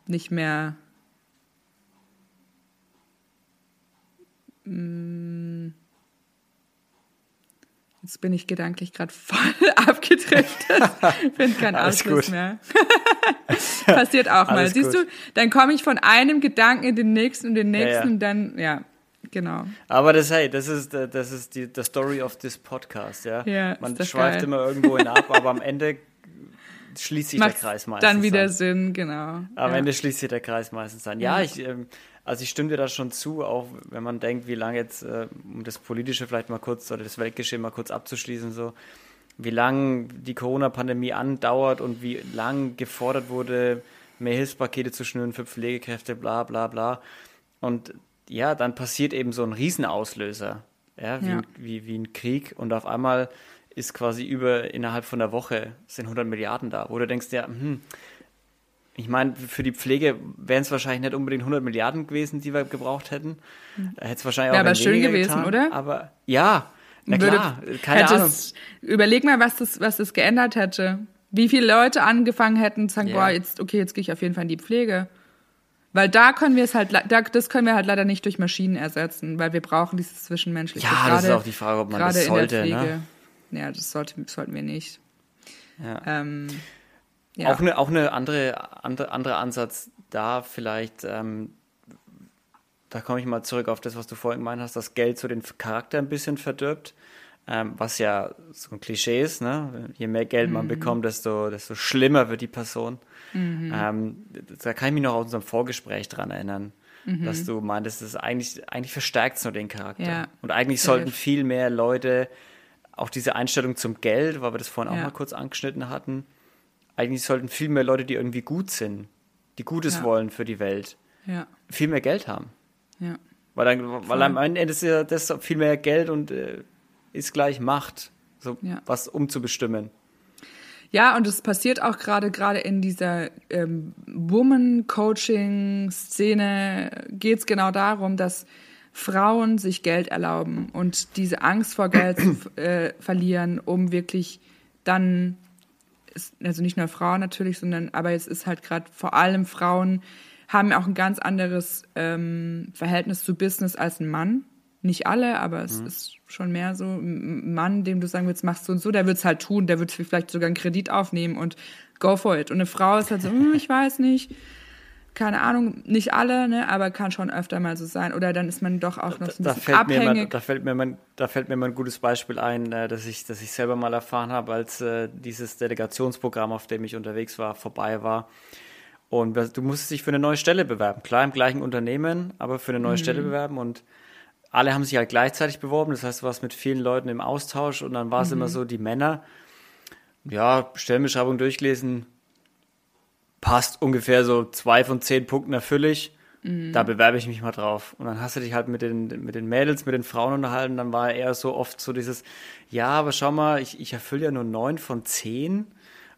nicht mehr mm, Jetzt bin ich gedanklich gerade voll abgedriftet. Finde keinen Anschluss mehr. Passiert auch mal. Alles Siehst gut. du, dann komme ich von einem Gedanken in den nächsten und den nächsten ja, ja. und dann, ja, Genau. Aber das, hey, das ist, das ist die the Story of this podcast, ja. ja Man schweift geil. immer irgendwo hin ab, aber am Ende schließt sich Macht's der Kreis meistens. Dann wieder an. Sinn, genau. Am ja. Ende schließt sich der Kreis meistens an. Ja, ich, ähm, also ich stimme dir da schon zu, auch wenn man denkt, wie lange jetzt, äh, um das Politische vielleicht mal kurz oder das Weltgeschehen mal kurz abzuschließen, so, wie lange die Corona-Pandemie andauert und wie lang gefordert wurde, mehr Hilfspakete zu schnüren für Pflegekräfte, bla bla bla. Und ja, dann passiert eben so ein Riesenauslöser, ja, wie, ja. Wie, wie ein Krieg und auf einmal ist quasi über innerhalb von der Woche sind 100 Milliarden da, wo du denkst, ja, hm, ich meine, für die Pflege wären es wahrscheinlich nicht unbedingt 100 Milliarden gewesen, die wir gebraucht hätten. Da hätte es wahrscheinlich auch ja, aber schön gewesen, getan, oder? Aber ja, na Würde, klar, keine Ahnung. Überleg mal, was das, was das geändert hätte. Wie viele Leute angefangen hätten zu sagen, yeah. boah, jetzt, okay, jetzt gehe ich auf jeden Fall in die Pflege. Weil da können wir es halt, da, das können wir halt leider nicht durch Maschinen ersetzen, weil wir brauchen dieses Zwischenmenschliche. Ja, gerade, das ist auch die Frage, ob man das sollte. Ne? Ja, das sollte, sollten wir nicht. Ja. Ähm, ja. Auch eine, auch eine andere, andere, andere Ansatz da vielleicht, ähm, da komme ich mal zurück auf das, was du vorhin gemeint hast, dass Geld so den Charakter ein bisschen verdirbt, ähm, was ja so ein Klischee ist, ne? Je mehr Geld man mhm. bekommt, desto, desto schlimmer wird die Person. Mhm. Ähm, da kann ich mich noch aus unserem Vorgespräch dran erinnern, mhm. dass du meintest, das eigentlich, eigentlich verstärkt es nur den Charakter. Ja. Und eigentlich sollten viel mehr Leute auch diese Einstellung zum Geld, weil wir das vorhin ja. auch mal kurz angeschnitten hatten, eigentlich sollten viel mehr Leute, die irgendwie gut sind, die Gutes ja. wollen für die Welt, viel mehr Geld haben. Weil, dann, weil am Ende ist ja das viel mehr Geld und äh, ist gleich Macht, so was umzubestimmen. Ja, und es passiert auch gerade gerade in dieser ähm, Woman-Coaching-Szene geht es genau darum, dass Frauen sich Geld erlauben und diese Angst vor Geld zu äh, verlieren, um wirklich dann, also nicht nur Frauen natürlich, sondern aber es ist halt gerade vor allem Frauen haben auch ein ganz anderes ähm, Verhältnis zu Business als ein Mann. Nicht alle, aber es mhm. ist schon mehr so. Ein Mann, dem du sagen willst, machst du und so, der wird es halt tun, der wird vielleicht sogar einen Kredit aufnehmen und go for it. Und eine Frau ist halt so, hm, ich weiß nicht, keine Ahnung, nicht alle, ne, aber kann schon öfter mal so sein. Oder dann ist man doch auch noch so ein da, bisschen da abhängig. Mir mal, da, fällt mir mal, da fällt mir mal ein gutes Beispiel ein, äh, dass ich, dass ich selber mal erfahren habe, als äh, dieses Delegationsprogramm, auf dem ich unterwegs war, vorbei war. Und du musstest dich für eine neue Stelle bewerben. Klar, im gleichen Unternehmen, aber für eine neue mhm. Stelle bewerben. Und alle haben sich halt gleichzeitig beworben. Das heißt, du warst mit vielen Leuten im Austausch und dann war es mhm. immer so, die Männer, ja, Stellenbeschreibung durchgelesen, passt ungefähr so zwei von zehn Punkten erfülle ich. Mhm. Da bewerbe ich mich mal drauf. Und dann hast du dich halt mit den, mit den Mädels, mit den Frauen unterhalten. Dann war eher so oft so dieses, ja, aber schau mal, ich, ich erfülle ja nur neun von zehn.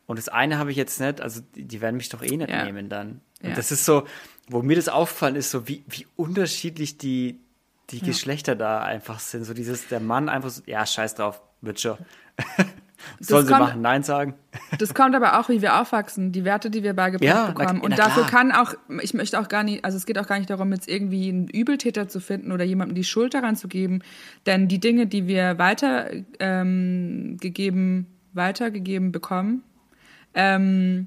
Und das eine habe ich jetzt nicht, also die, die werden mich doch eh nicht ja. nehmen dann. Und ja. das ist so, wo mir das aufgefallen ist, so wie, wie unterschiedlich die, die ja. Geschlechter da einfach sind. So dieses, der Mann einfach so, ja, scheiß drauf, wird schon. Sollen sie kommt, machen, Nein sagen? Das kommt aber auch, wie wir aufwachsen, die Werte, die wir beigebracht ja, bekommen. Na, und na dafür klar. kann auch, ich möchte auch gar nicht, also es geht auch gar nicht darum, jetzt irgendwie einen Übeltäter zu finden oder jemandem die Schuld daran zu geben. Denn die Dinge, die wir weitergegeben, ähm, weitergegeben bekommen, ähm,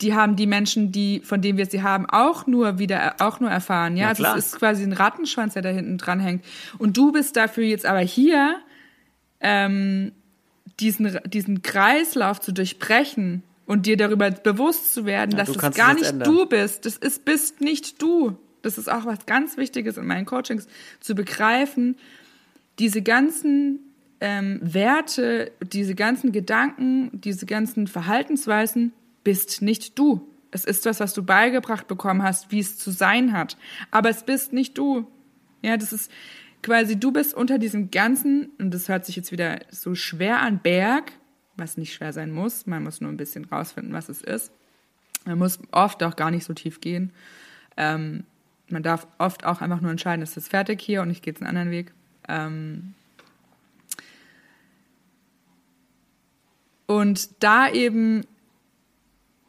die haben die Menschen, die, von denen wir sie haben, auch nur wieder, auch nur erfahren. Ja, also es ist quasi ein Rattenschwanz, der da hinten dran hängt. Und du bist dafür jetzt aber hier, ähm, diesen, diesen Kreislauf zu durchbrechen und dir darüber bewusst zu werden, ja, dass das gar nicht ändern. du bist. Das ist, bist nicht du. Das ist auch was ganz Wichtiges in meinen Coachings, zu begreifen, diese ganzen ähm, Werte, diese ganzen Gedanken, diese ganzen Verhaltensweisen bist nicht du. Es ist was, was du beigebracht bekommen hast, wie es zu sein hat. Aber es bist nicht du. Ja, das ist, quasi du bist unter diesem ganzen, und das hört sich jetzt wieder so schwer an, Berg, was nicht schwer sein muss, man muss nur ein bisschen rausfinden, was es ist. Man muss oft auch gar nicht so tief gehen. Ähm, man darf oft auch einfach nur entscheiden, ist das fertig hier und ich gehe jetzt einen anderen Weg. Ähm, und da eben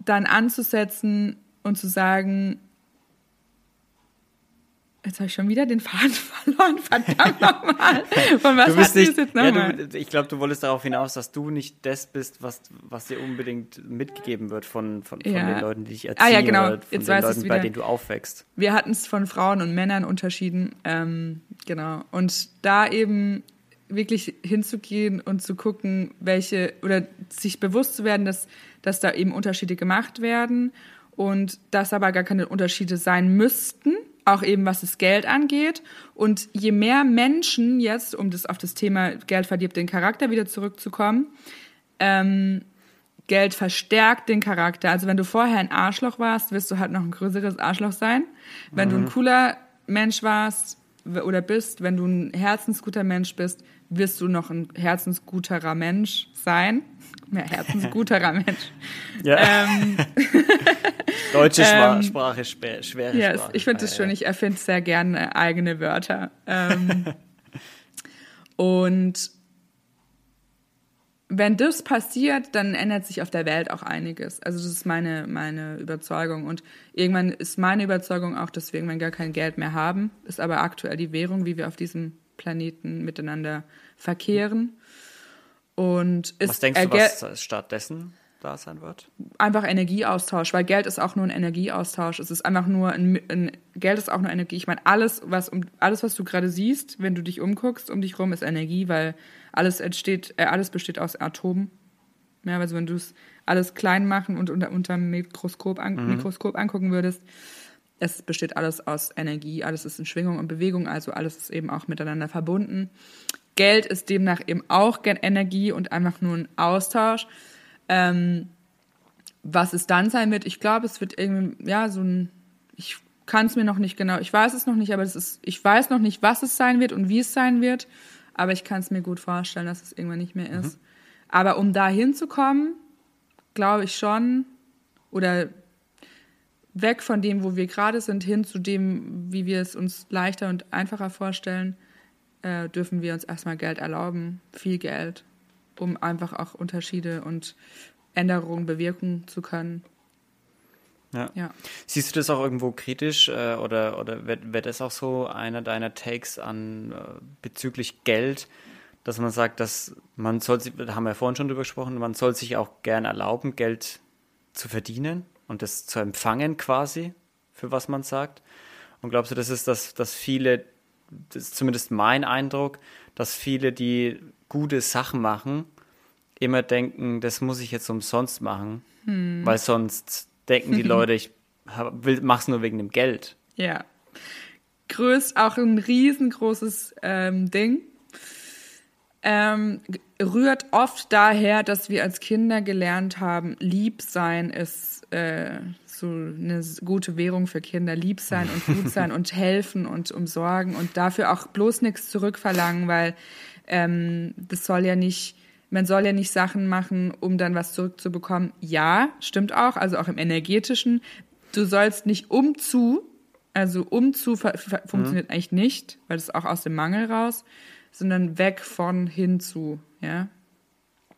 dann anzusetzen und zu sagen, Jetzt habe ich schon wieder den Faden verloren. Verdammt nochmal. Von was du bist nicht, jetzt ja, du, Ich glaube, du wolltest darauf hinaus, dass du nicht das bist, was, was dir unbedingt mitgegeben wird von, von, von ja. den Leuten, die dich erziehen ah, ja, genau. oder von jetzt den Leuten, bei denen du aufwächst. Wir hatten es von Frauen und Männern unterschieden. Ähm, genau. Und da eben wirklich hinzugehen und zu gucken, welche, oder sich bewusst zu werden, dass, dass da eben Unterschiede gemacht werden und dass aber gar keine Unterschiede sein müssten auch eben was das Geld angeht. Und je mehr Menschen jetzt, um das auf das Thema Geld verdirbt den Charakter wieder zurückzukommen, ähm, Geld verstärkt den Charakter. Also wenn du vorher ein Arschloch warst, wirst du halt noch ein größeres Arschloch sein. Wenn mhm. du ein mhm. cooler Mensch warst oder bist, wenn du ein herzensguter Mensch bist, wirst du noch ein herzensguterer Mensch sein. Mehr herzensguterer Mensch. Ja. Ähm, Deutsche ähm, Sprache, schwer, schwere yes, Sprache. Ich finde es schön, ich erfinde sehr gerne eigene Wörter. Ähm, und wenn das passiert, dann ändert sich auf der Welt auch einiges. Also das ist meine, meine Überzeugung. Und irgendwann ist meine Überzeugung auch, dass wir irgendwann gar kein Geld mehr haben. Ist aber aktuell die Währung, wie wir auf diesem Planeten miteinander verkehren. Und was denkst du, was stattdessen da sein wird? Einfach Energieaustausch, weil Geld ist auch nur ein Energieaustausch. Es ist einfach nur ein, ein Geld ist auch nur Energie. Ich meine, alles, was um alles, was du gerade siehst, wenn du dich umguckst, um dich rum, ist Energie, weil alles entsteht, äh, alles besteht aus Atomen. Ja, also wenn du es alles klein machen und unter, unter Mikroskop, an, mhm. Mikroskop angucken würdest, es besteht alles aus Energie, alles ist in Schwingung und Bewegung, also alles ist eben auch miteinander verbunden. Geld ist demnach eben auch Energie und einfach nur ein Austausch. Ähm, was es dann sein wird, ich glaube, es wird irgendwie, ja, so ein, ich kann es mir noch nicht genau, ich weiß es noch nicht, aber es ist, ich weiß noch nicht, was es sein wird und wie es sein wird, aber ich kann es mir gut vorstellen, dass es irgendwann nicht mehr ist. Mhm. Aber um da hinzukommen, glaube ich schon, oder weg von dem, wo wir gerade sind, hin zu dem, wie wir es uns leichter und einfacher vorstellen, äh, dürfen wir uns erstmal Geld erlauben, viel Geld um einfach auch Unterschiede und Änderungen bewirken zu können. Ja. ja. Siehst du das auch irgendwo kritisch äh, oder, oder wird, wird das auch so einer deiner Takes an äh, bezüglich Geld, dass man sagt, dass man soll, da haben wir ja vorhin schon drüber gesprochen, man soll sich auch gern erlauben, Geld zu verdienen und das zu empfangen quasi, für was man sagt. Und glaubst du, das ist das, dass viele, das ist zumindest mein Eindruck, dass viele, die gute Sachen machen, immer denken, das muss ich jetzt umsonst machen, hm. weil sonst denken die Leute, ich mache es nur wegen dem Geld. Ja. Größt auch ein riesengroßes ähm, Ding. Ähm, rührt oft daher, dass wir als Kinder gelernt haben, lieb sein ist äh, so eine gute Währung für Kinder. Lieb sein und gut sein und helfen und umsorgen und dafür auch bloß nichts zurückverlangen, weil ähm, das soll ja nicht, man soll ja nicht Sachen machen, um dann was zurückzubekommen. Ja, stimmt auch, also auch im energetischen. Du sollst nicht umzu, also umzu funktioniert mhm. eigentlich nicht, weil das ist auch aus dem Mangel raus, sondern weg von hin zu, ja.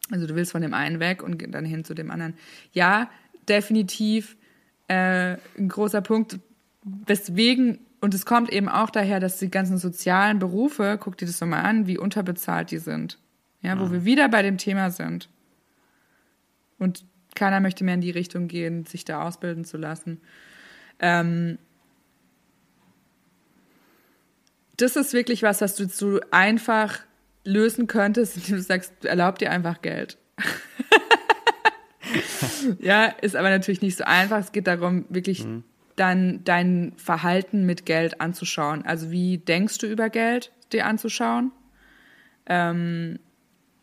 Also du willst von dem einen weg und dann hin zu dem anderen. Ja, definitiv äh, ein großer Punkt, weswegen und es kommt eben auch daher, dass die ganzen sozialen Berufe, guck dir das doch mal an, wie unterbezahlt die sind. Ja, wo mhm. wir wieder bei dem Thema sind. Und keiner möchte mehr in die Richtung gehen, sich da ausbilden zu lassen. Ähm, das ist wirklich was, was du so einfach lösen könntest, indem du sagst, erlaub dir einfach Geld. ja, ist aber natürlich nicht so einfach. Es geht darum, wirklich mhm dann dein Verhalten mit Geld anzuschauen. Also wie denkst du über Geld dir anzuschauen? Ähm,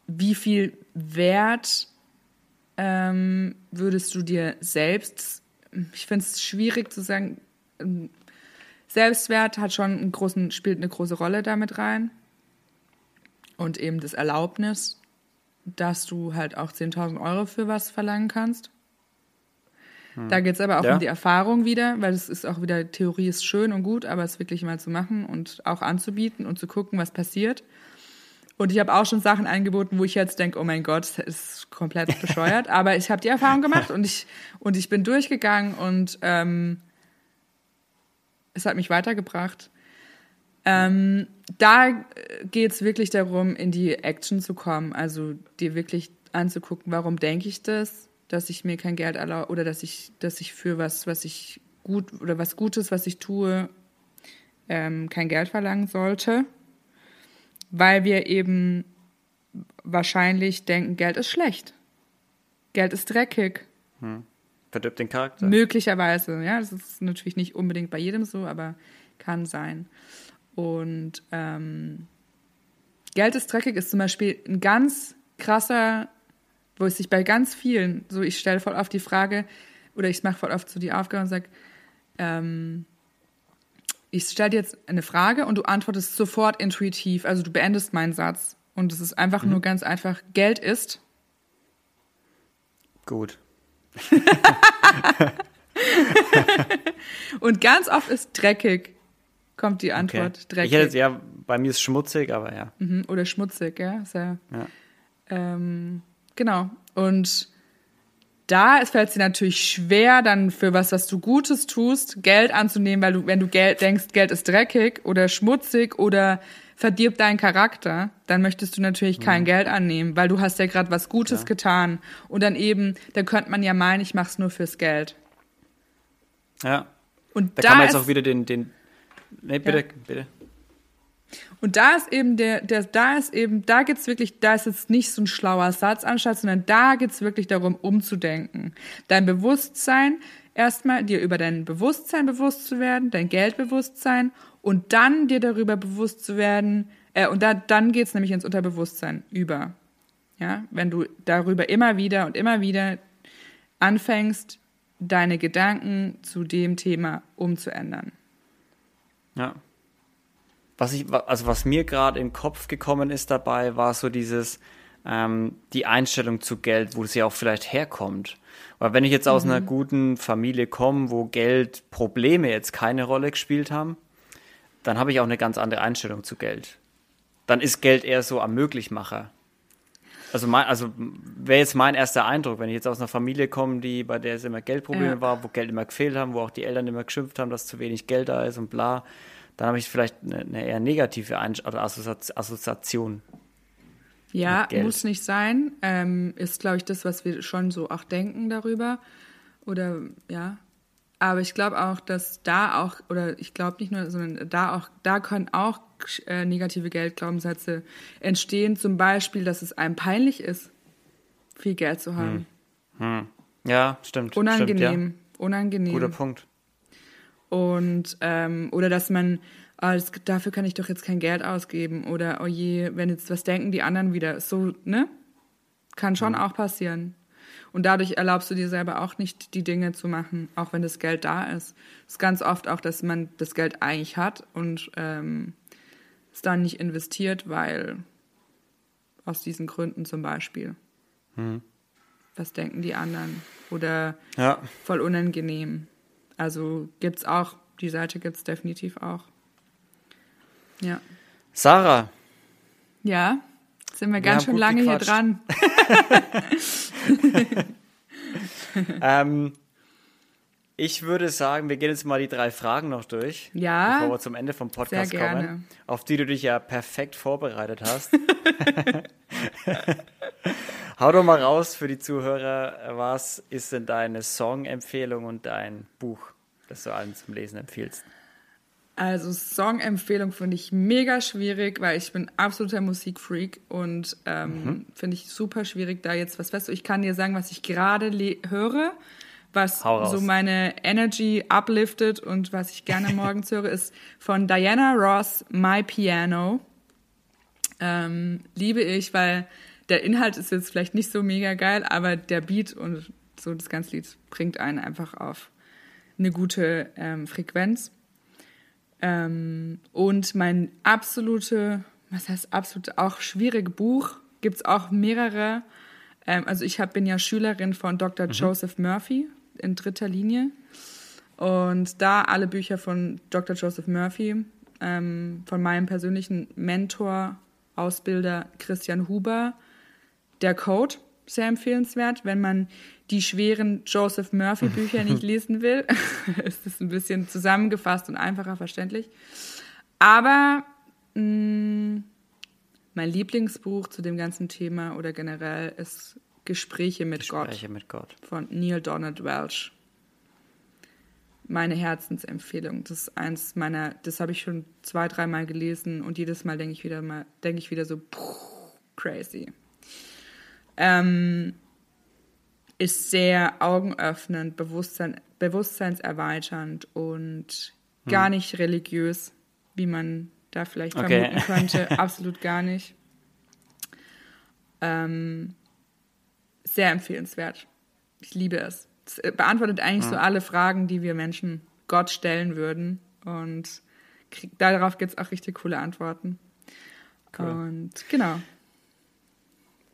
wie viel Wert ähm, würdest du dir selbst, ich finde es schwierig zu sagen, ähm, Selbstwert hat schon einen großen, spielt eine große Rolle damit rein. Und eben das Erlaubnis, dass du halt auch 10.000 Euro für was verlangen kannst. Da geht es aber auch ja. um die Erfahrung wieder, weil es ist auch wieder, Theorie ist schön und gut, aber es wirklich mal zu machen und auch anzubieten und zu gucken, was passiert. Und ich habe auch schon Sachen angeboten, wo ich jetzt denke, oh mein Gott, das ist komplett bescheuert. aber ich habe die Erfahrung gemacht und ich, und ich bin durchgegangen und ähm, es hat mich weitergebracht. Ähm, da geht es wirklich darum, in die Action zu kommen, also dir wirklich anzugucken, warum denke ich das, dass ich mir kein Geld erlaube oder dass ich, dass ich für was, was ich gut oder was Gutes, was ich tue, ähm, kein Geld verlangen sollte, weil wir eben wahrscheinlich denken, Geld ist schlecht. Geld ist dreckig. Hm. Verdirbt den Charakter. Möglicherweise, ja. Das ist natürlich nicht unbedingt bei jedem so, aber kann sein. Und ähm, Geld ist dreckig ist zum Beispiel ein ganz krasser, wo es sich bei ganz vielen, so ich stelle voll oft die Frage, oder ich mache voll oft so die Aufgabe und sage, ähm, ich stelle dir jetzt eine Frage und du antwortest sofort intuitiv, also du beendest meinen Satz. Und es ist einfach mhm. nur ganz einfach, Geld ist. Gut. und ganz oft ist dreckig, kommt die Antwort. Okay. Dreckig. Ich hätte ja, bei mir ist schmutzig, aber ja. Mhm, oder schmutzig, ja. Sehr, ja. Ähm, genau. Und da fällt es dir natürlich schwer, dann für was, was du Gutes tust, Geld anzunehmen, weil du, wenn du Geld denkst, Geld ist dreckig oder schmutzig oder verdirbt deinen Charakter, dann möchtest du natürlich kein mhm. Geld annehmen, weil du hast ja gerade was Gutes ja. getan. Und dann eben, da könnte man ja meinen, ich mach's nur fürs Geld. Ja. Und da, da kann man jetzt auch wieder den, den. Nee, bitte, ja. bitte. Und da ist eben der, der da ist eben, da geht's wirklich, da ist jetzt nicht so ein schlauer Satz anstatt, sondern da geht's wirklich darum, umzudenken. Dein Bewusstsein, erstmal dir über dein Bewusstsein bewusst zu werden, dein Geldbewusstsein und dann dir darüber bewusst zu werden, äh, und da, dann geht's nämlich ins Unterbewusstsein über. Ja, wenn du darüber immer wieder und immer wieder anfängst, deine Gedanken zu dem Thema umzuändern. Ja. Was ich, also was mir gerade in den Kopf gekommen ist dabei, war so dieses, ähm, die Einstellung zu Geld, wo ja auch vielleicht herkommt. Weil wenn ich jetzt aus mhm. einer guten Familie komme, wo Geld Probleme jetzt keine Rolle gespielt haben, dann habe ich auch eine ganz andere Einstellung zu Geld. Dann ist Geld eher so am Möglichmacher. Also, mein, also wäre jetzt mein erster Eindruck, wenn ich jetzt aus einer Familie komme, die bei der es immer Geldprobleme ja. war, wo Geld immer gefehlt haben, wo auch die Eltern immer geschimpft haben, dass zu wenig Geld da ist und bla dann habe ich vielleicht eine, eine eher negative Ein oder Assoziation. Ja, muss nicht sein. Ähm, ist, glaube ich, das, was wir schon so auch denken darüber. Oder ja. Aber ich glaube auch, dass da auch, oder ich glaube nicht nur, sondern da auch, da können auch äh, negative Geldglaubenssätze entstehen. Zum Beispiel, dass es einem peinlich ist, viel Geld zu haben. Hm. Hm. Ja, stimmt. Unangenehm. Stimmt, ja. Unangenehm. Guter Punkt. Und, ähm, oder dass man, ah, das, dafür kann ich doch jetzt kein Geld ausgeben. Oder, oh je, wenn jetzt, was denken die anderen wieder? So, ne? Kann schon mhm. auch passieren. Und dadurch erlaubst du dir selber auch nicht, die Dinge zu machen, auch wenn das Geld da ist. Es ist ganz oft auch, dass man das Geld eigentlich hat und ähm, es dann nicht investiert, weil aus diesen Gründen zum Beispiel. Mhm. Was denken die anderen? Oder ja. voll unangenehm. Also gibt es auch, die Seite gibt es definitiv auch. Ja. Sarah. Ja, sind wir ganz wir schön lange gequatscht. hier dran. ähm, ich würde sagen, wir gehen jetzt mal die drei Fragen noch durch, ja, bevor wir zum Ende vom Podcast kommen, auf die du dich ja perfekt vorbereitet hast. Hau doch mal raus für die Zuhörer, was ist denn deine Song-Empfehlung und dein Buch, das du allen zum Lesen empfiehlst? Also Song-Empfehlung finde ich mega schwierig, weil ich bin absoluter Musikfreak und ähm, mhm. finde ich super schwierig, da jetzt was weißt du, ich kann dir sagen, was ich gerade höre, was so meine Energy upliftet und was ich gerne morgens höre, ist von Diana Ross My Piano. Ähm, liebe ich, weil der Inhalt ist jetzt vielleicht nicht so mega geil, aber der Beat und so das ganze Lied bringt einen einfach auf eine gute ähm, Frequenz. Ähm, und mein absolute, was heißt absolut, auch schwierige Buch, gibt es auch mehrere. Ähm, also ich hab, bin ja Schülerin von Dr. Mhm. Joseph Murphy in dritter Linie. Und da alle Bücher von Dr. Joseph Murphy, ähm, von meinem persönlichen Mentor, Ausbilder Christian Huber, der Code, sehr empfehlenswert. Wenn man die schweren Joseph Murphy Bücher nicht lesen will, ist es ein bisschen zusammengefasst und einfacher verständlich. Aber mh, mm, mein Lieblingsbuch zu dem ganzen Thema oder generell ist Gespräche mit Gespräche Gott. Gespräche mit Gott. Von Neil Donald Welch. Meine Herzensempfehlung. Das ist eins meiner, das habe ich schon zwei, dreimal gelesen und jedes Mal denke ich wieder mal, denke ich wieder so, puh, crazy. Ähm, ist sehr augenöffnend, Bewusstsein, bewusstseinserweiternd und hm. gar nicht religiös, wie man da vielleicht okay. vermuten könnte. Absolut gar nicht. Ähm, sehr empfehlenswert. Ich liebe es. Es beantwortet eigentlich ja. so alle Fragen, die wir Menschen Gott stellen würden. Und krieg, darauf gibt es auch richtig coole Antworten. Cool. Und genau.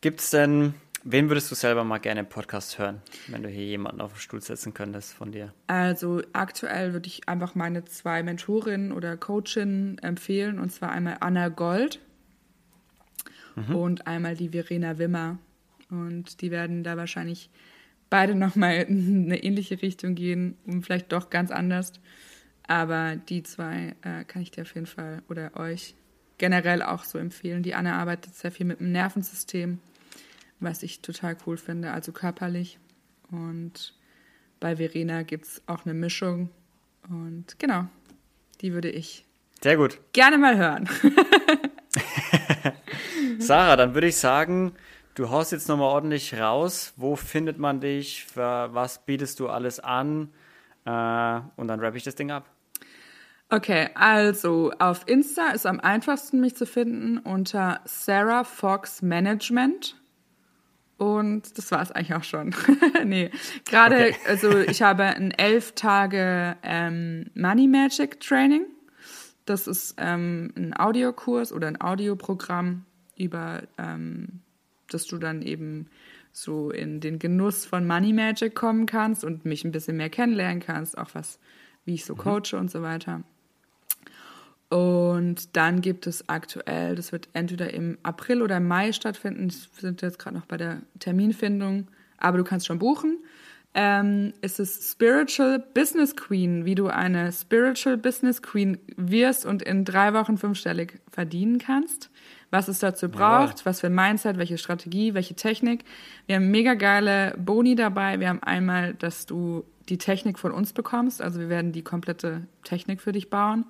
Gibt es denn, wen würdest du selber mal gerne im Podcast hören, wenn du hier jemanden auf den Stuhl setzen könntest von dir? Also aktuell würde ich einfach meine zwei Mentorinnen oder Coachinnen empfehlen, und zwar einmal Anna Gold mhm. und einmal die Verena Wimmer. Und die werden da wahrscheinlich beide nochmal in eine ähnliche Richtung gehen und vielleicht doch ganz anders. Aber die zwei äh, kann ich dir auf jeden Fall oder euch generell auch so empfehlen. Die Anna arbeitet sehr viel mit dem Nervensystem, was ich total cool finde, also körperlich. Und bei Verena gibt es auch eine Mischung. Und genau, die würde ich sehr gut gerne mal hören. Sarah, dann würde ich sagen, Du haust jetzt nochmal ordentlich raus. Wo findet man dich? Was bietest du alles an? Äh, und dann rappe ich das Ding ab. Okay, also auf Insta ist am einfachsten mich zu finden unter Sarah Fox Management. Und das war es eigentlich auch schon. nee, gerade, okay. also ich habe ein elf Tage ähm, Money Magic Training. Das ist ähm, ein Audiokurs oder ein Audioprogramm über ähm, dass du dann eben so in den Genuss von Money Magic kommen kannst und mich ein bisschen mehr kennenlernen kannst, auch was, wie ich so mhm. coache und so weiter. Und dann gibt es aktuell, das wird entweder im April oder im Mai stattfinden, wir sind jetzt gerade noch bei der Terminfindung, aber du kannst schon buchen. Ähm, ist es Spiritual Business Queen, wie du eine Spiritual Business Queen wirst und in drei Wochen fünfstellig verdienen kannst was es dazu braucht, ja. was für ein Mindset, welche Strategie, welche Technik. Wir haben mega geile Boni dabei. Wir haben einmal, dass du die Technik von uns bekommst. Also wir werden die komplette Technik für dich bauen.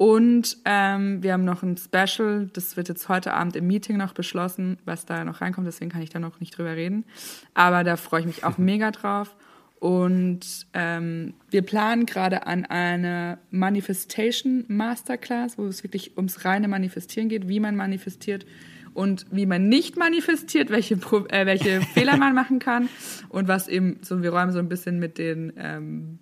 Und ähm, wir haben noch ein Special, das wird jetzt heute Abend im Meeting noch beschlossen, was da noch reinkommt, deswegen kann ich da noch nicht drüber reden. Aber da freue ich mich auch mega drauf. Und ähm, wir planen gerade an eine Manifestation Masterclass, wo es wirklich ums reine Manifestieren geht, wie man manifestiert und wie man nicht manifestiert, welche, äh, welche Fehler man machen kann und was eben so, wir räumen so ein bisschen mit den ähm,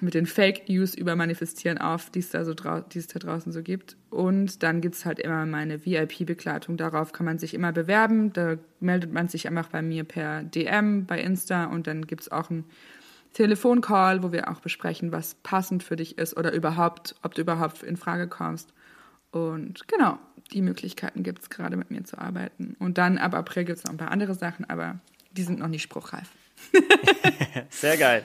mit den Fake News über Manifestieren auf, die es da, so die es da draußen so gibt. Und dann gibt es halt immer meine VIP-Begleitung. Darauf kann man sich immer bewerben. Da meldet man sich einfach bei mir per DM, bei Insta und dann gibt es auch einen Telefoncall, wo wir auch besprechen, was passend für dich ist oder überhaupt, ob du überhaupt in Frage kommst. Und genau, die Möglichkeiten gibt es gerade mit mir zu arbeiten. Und dann ab April gibt es noch ein paar andere Sachen, aber die sind noch nicht spruchreif. Sehr geil.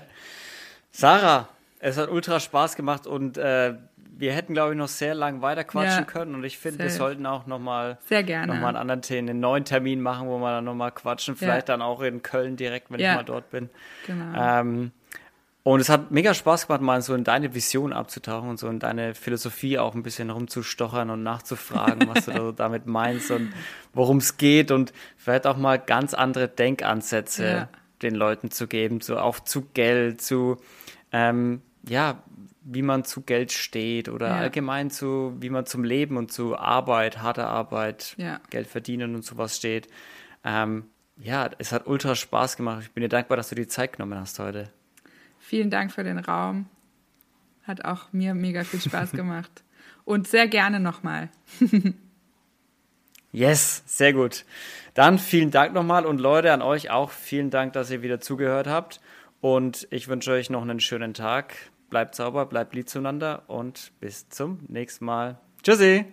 Sarah, es hat ultra Spaß gemacht und äh, wir hätten, glaube ich, noch sehr lang weiter quatschen ja, können. Und ich finde, wir sollten auch nochmal sehr gerne. noch mal einen anderen Termin, einen neuen Termin machen, wo wir dann nochmal quatschen. Vielleicht ja. dann auch in Köln direkt, wenn ja. ich mal dort bin. Genau. Ähm, und es hat mega Spaß gemacht, mal so in deine Vision abzutauchen und so in deine Philosophie auch ein bisschen rumzustochern und nachzufragen, was du damit meinst und worum es geht und vielleicht auch mal ganz andere Denkansätze den Leuten zu geben, so auch zu Geld, zu ähm, ja, wie man zu Geld steht oder ja. allgemein zu, wie man zum Leben und zu Arbeit, harter Arbeit, ja. Geld verdienen und sowas steht. Ähm, ja, es hat ultra Spaß gemacht. Ich bin dir dankbar, dass du die Zeit genommen hast heute. Vielen Dank für den Raum. Hat auch mir mega viel Spaß gemacht. Und sehr gerne nochmal. yes, sehr gut. Dann vielen Dank nochmal und Leute, an euch auch vielen Dank, dass ihr wieder zugehört habt. Und ich wünsche euch noch einen schönen Tag. Bleibt sauber, bleibt lieb zueinander und bis zum nächsten Mal. Tschüssi!